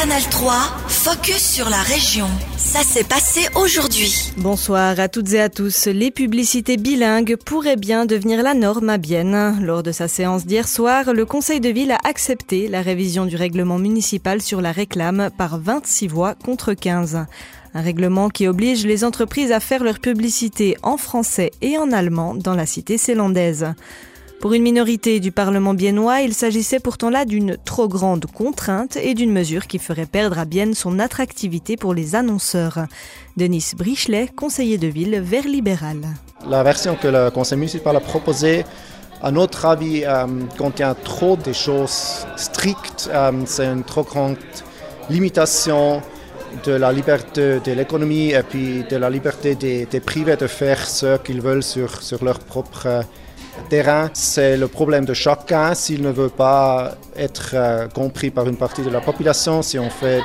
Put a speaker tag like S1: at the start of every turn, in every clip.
S1: Canal 3, focus sur la région. Ça s'est passé aujourd'hui.
S2: Bonsoir à toutes et à tous. Les publicités bilingues pourraient bien devenir la norme à Bienne. Lors de sa séance d'hier soir, le Conseil de ville a accepté la révision du règlement municipal sur la réclame par 26 voix contre 15. Un règlement qui oblige les entreprises à faire leur publicité en français et en allemand dans la cité zélandaise. Pour une minorité du Parlement biennois, il s'agissait pourtant là d'une trop grande contrainte et d'une mesure qui ferait perdre à Bienne son attractivité pour les annonceurs. Denis Brichelet, conseiller de ville vert libéral.
S3: La version que le conseil municipal a proposée, à notre avis, euh, contient trop de choses strictes. Euh, c'est une trop grande limitation de la liberté de l'économie et puis de la liberté des, privés de faire ce qu'ils veulent sur, sur leur propre terrain, c'est le problème de chacun. S'il ne veut pas être euh, compris par une partie de la population, si on fait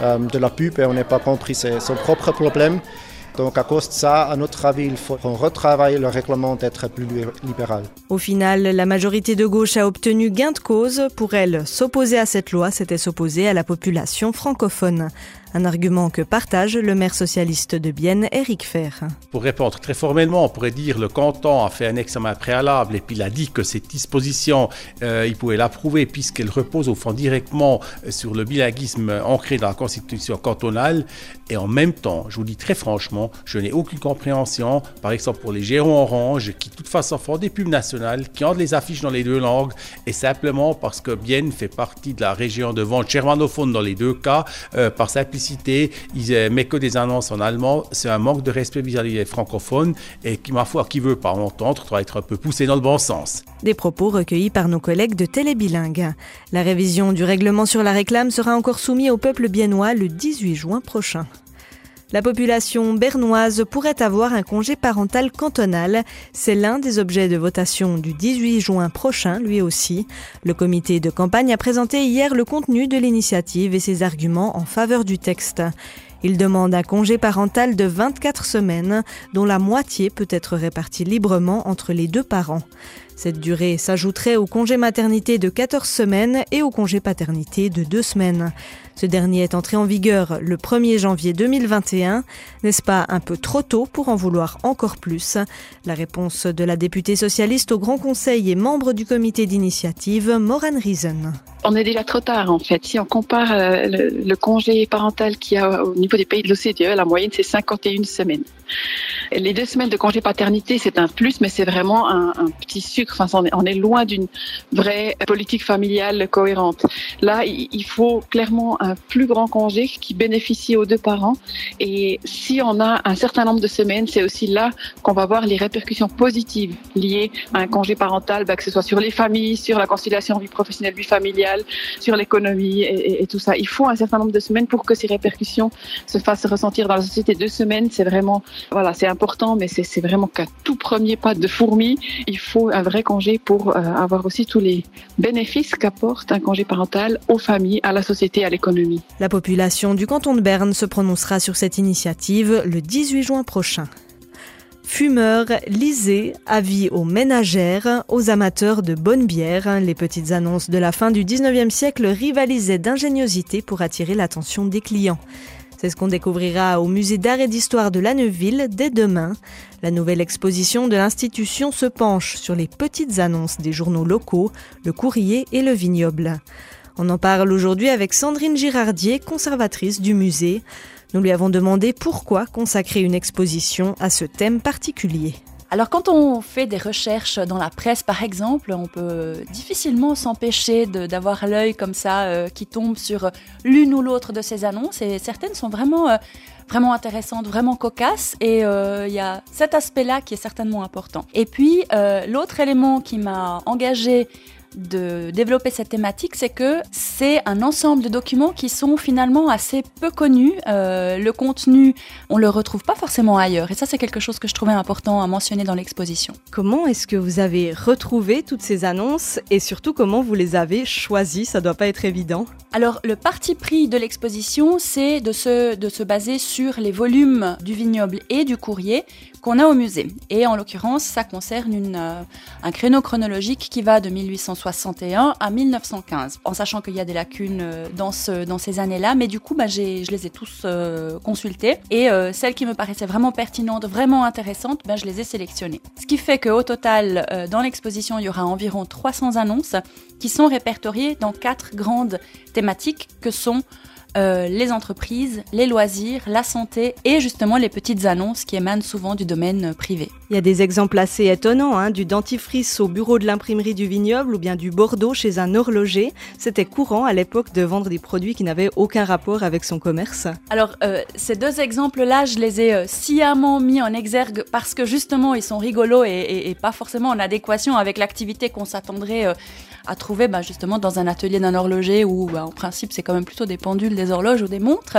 S3: euh, de la pub et on n'est pas compris, c'est son propre problème. Donc à cause de ça, à notre avis, il faut qu'on retravaille le règlement d'être plus libéral.
S2: Au final, la majorité de gauche a obtenu gain de cause. Pour elle, s'opposer à cette loi, c'était s'opposer à la population francophone. Un argument que partage le maire socialiste de Bienne, Éric Fer.
S4: Pour répondre très formellement, on pourrait dire le canton a fait un examen préalable et puis il a dit que cette disposition, euh, il pouvait l'approuver puisqu'elle repose au fond directement sur le bilinguisme ancré dans la constitution cantonale. Et en même temps, je vous dis très franchement, je n'ai aucune compréhension, par exemple pour les gérants orange qui de toute façon font des pubs nationales, qui ont des affiches dans les deux langues, et simplement parce que Bienne fait partie de la région de vente germanophone dans les deux cas, euh, par simplicité ils mettent que des annonces en allemand. C'est un manque de respect vis-à-vis des francophones et qui, ma foi, qui veut pas entendre, doit être un peu poussé dans le bon sens.
S2: Des propos recueillis par nos collègues de Télébilingue. La révision du règlement sur la réclame sera encore soumise au peuple biennois le 18 juin prochain. La population bernoise pourrait avoir un congé parental cantonal. C'est l'un des objets de votation du 18 juin prochain, lui aussi. Le comité de campagne a présenté hier le contenu de l'initiative et ses arguments en faveur du texte. Il demande un congé parental de 24 semaines, dont la moitié peut être répartie librement entre les deux parents. Cette durée s'ajouterait au congé maternité de 14 semaines et au congé paternité de 2 semaines. Ce dernier est entré en vigueur le 1er janvier 2021. N'est-ce pas un peu trop tôt pour en vouloir encore plus? La réponse de la députée socialiste au Grand Conseil et membre du comité d'initiative, Moran Riesen.
S5: On est déjà trop tard en fait. Si on compare euh, le, congé parental qu'il y a au niveau des pays de l'OCDE, la moyenne c'est 51 semaines. Les deux semaines de congé paternité, c'est un plus, mais c'est vraiment un, petit sucre. Enfin, on est, loin d'une vraie politique familiale cohérente. Là, il faut clairement un plus grand congé qui bénéficie aux deux parents. Et si on a un certain nombre de semaines, c'est aussi là qu'on va voir les répercussions positives liées à un congé parental, bah, que ce soit sur les familles, sur la conciliation vie professionnelle, vie familiale, sur l'économie et, et, tout ça. Il faut un certain nombre de semaines pour que ces répercussions se fassent ressentir dans la société. Deux semaines, c'est vraiment, voilà, c'est important, mais c'est vraiment qu'un tout premier pas de fourmi. Il faut un vrai congé pour euh, avoir aussi tous les bénéfices qu'apporte un congé parental aux familles, à la société, à l'économie.
S2: La population du canton de Berne se prononcera sur cette initiative le 18 juin prochain. Fumeurs, lisez, avis aux ménagères, aux amateurs de bonne bière. Les petites annonces de la fin du 19e siècle rivalisaient d'ingéniosité pour attirer l'attention des clients. C'est ce qu'on découvrira au musée d'art et d'histoire de la Neuville dès demain. La nouvelle exposition de l'institution se penche sur les petites annonces des journaux locaux, le courrier et le vignoble. On en parle aujourd'hui avec Sandrine Girardier, conservatrice du musée. Nous lui avons demandé pourquoi consacrer une exposition à ce thème particulier.
S6: Alors quand on fait des recherches dans la presse par exemple, on peut difficilement s'empêcher d'avoir l'œil comme ça euh, qui tombe sur l'une ou l'autre de ces annonces et certaines sont vraiment euh, intéressantes, vraiment cocasses et euh, il y a cet aspect-là qui est certainement important. Et puis l'autre élément qui m'a engagé de développer cette thématique, c'est que c'est un ensemble de documents qui sont finalement assez peu connus. Euh, le contenu, on le retrouve pas forcément ailleurs. Et ça, c'est quelque chose que je trouvais important à mentionner dans l'exposition.
S2: Comment est-ce que vous avez retrouvé toutes ces annonces et surtout comment vous les avez choisies? Ça doit pas être évident.
S6: Alors, le parti pris de l'exposition, c'est de se, de se baser sur les volumes du vignoble et du courrier qu'on a au musée. Et en l'occurrence, ça concerne euh, un créneau chronologique qui va de 1861 à 1915, en sachant qu'il y a des lacunes euh, dans ces années-là, mais du coup, bah, je les ai tous euh, consultés. Et celles qui me paraissaient vraiment pertinentes, vraiment intéressantes, bah, je les ai sélectionnées. Ce qui fait qu'au total, dans l'exposition, il y aura environ 300 annonces qui sont répertoriées dans quatre grandes thématiques que sont euh, les entreprises, les loisirs, la santé et justement les petites annonces qui émanent souvent du domaine privé.
S2: Il y a des exemples assez étonnants, hein, du dentifrice au bureau de l'imprimerie du vignoble ou bien du Bordeaux chez un horloger. C'était courant à l'époque de vendre des produits qui n'avaient aucun rapport avec son commerce.
S6: Alors euh, ces deux exemples-là, je les ai euh, sciemment mis en exergue parce que justement ils sont rigolos et, pas forcément en adéquation avec l'activité qu'on s'attendrait à trouver bah, justement dans un atelier d'un horloger où bah, en principe c'est quand même plutôt des pendules, des horloges ou des montres.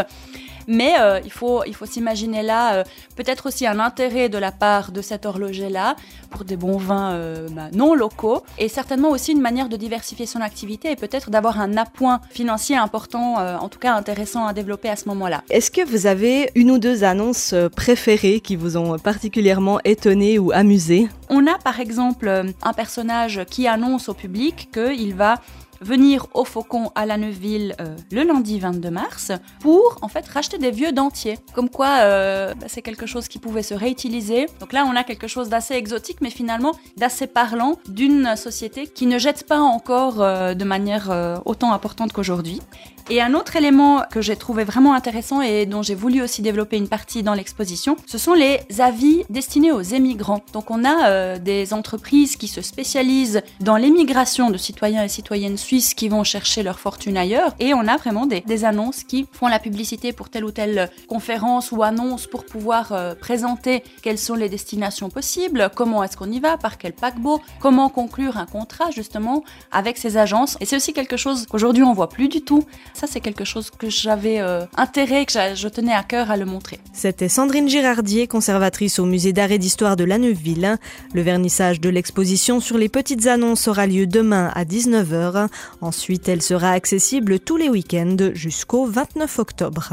S6: Mais euh, il faut, il faut s'imaginer là euh, peut-être aussi un intérêt de la part de cet horloger-là pour des bons vins euh, bah, non locaux et certainement aussi une manière de diversifier son activité et peut-être d'avoir un appoint financier important, en tout cas intéressant à développer à ce moment-là.
S2: Est-ce que vous avez une ou deux annonces préférées qui vous ont particulièrement étonné ou amusé?
S6: On a par exemple un personnage qui annonce au public qu'il va venir au Faucon à la Neuville euh, le lundi 22 mars pour en fait racheter des vieux dentiers. Comme quoi euh, bah, c'est quelque chose qui pouvait se réutiliser. Donc là on a quelque chose d'assez exotique mais finalement d'assez parlant d'une société qui ne jette pas encore euh, de manière autant importante qu'aujourd'hui. Et un autre élément que j'ai trouvé vraiment intéressant et dont j'ai voulu aussi développer une partie dans l'exposition, ce sont les avis destinés aux émigrants. Donc on a des entreprises qui se spécialisent dans l'émigration de citoyens et citoyennes suisses qui vont chercher leur fortune ailleurs. Et on a vraiment des, annonces qui font la publicité pour telle ou telle conférence ou annonce pour pouvoir euh, présenter quelles sont les destinations possibles, comment est-ce qu'on y va, par quel paquebot, comment conclure un contrat justement avec ces agences. Et c'est aussi quelque chose qu'aujourd'hui on voit plus du tout. Ça c'est quelque chose que j'avais euh, intérêt, que je tenais à cœur à le montrer.
S2: C'était Sandrine Girardier, conservatrice au musée d'art et d'histoire de la Neuville. Le vernissage de l'exposition sur les petites annonces aura lieu demain à 19h. Ensuite, elle sera accessible tous les week-ends jusqu'au 29 octobre.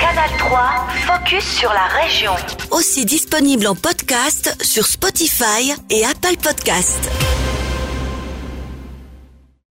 S1: Canal 3, focus sur la région. Aussi disponible en podcast sur Spotify et Apple Podcast.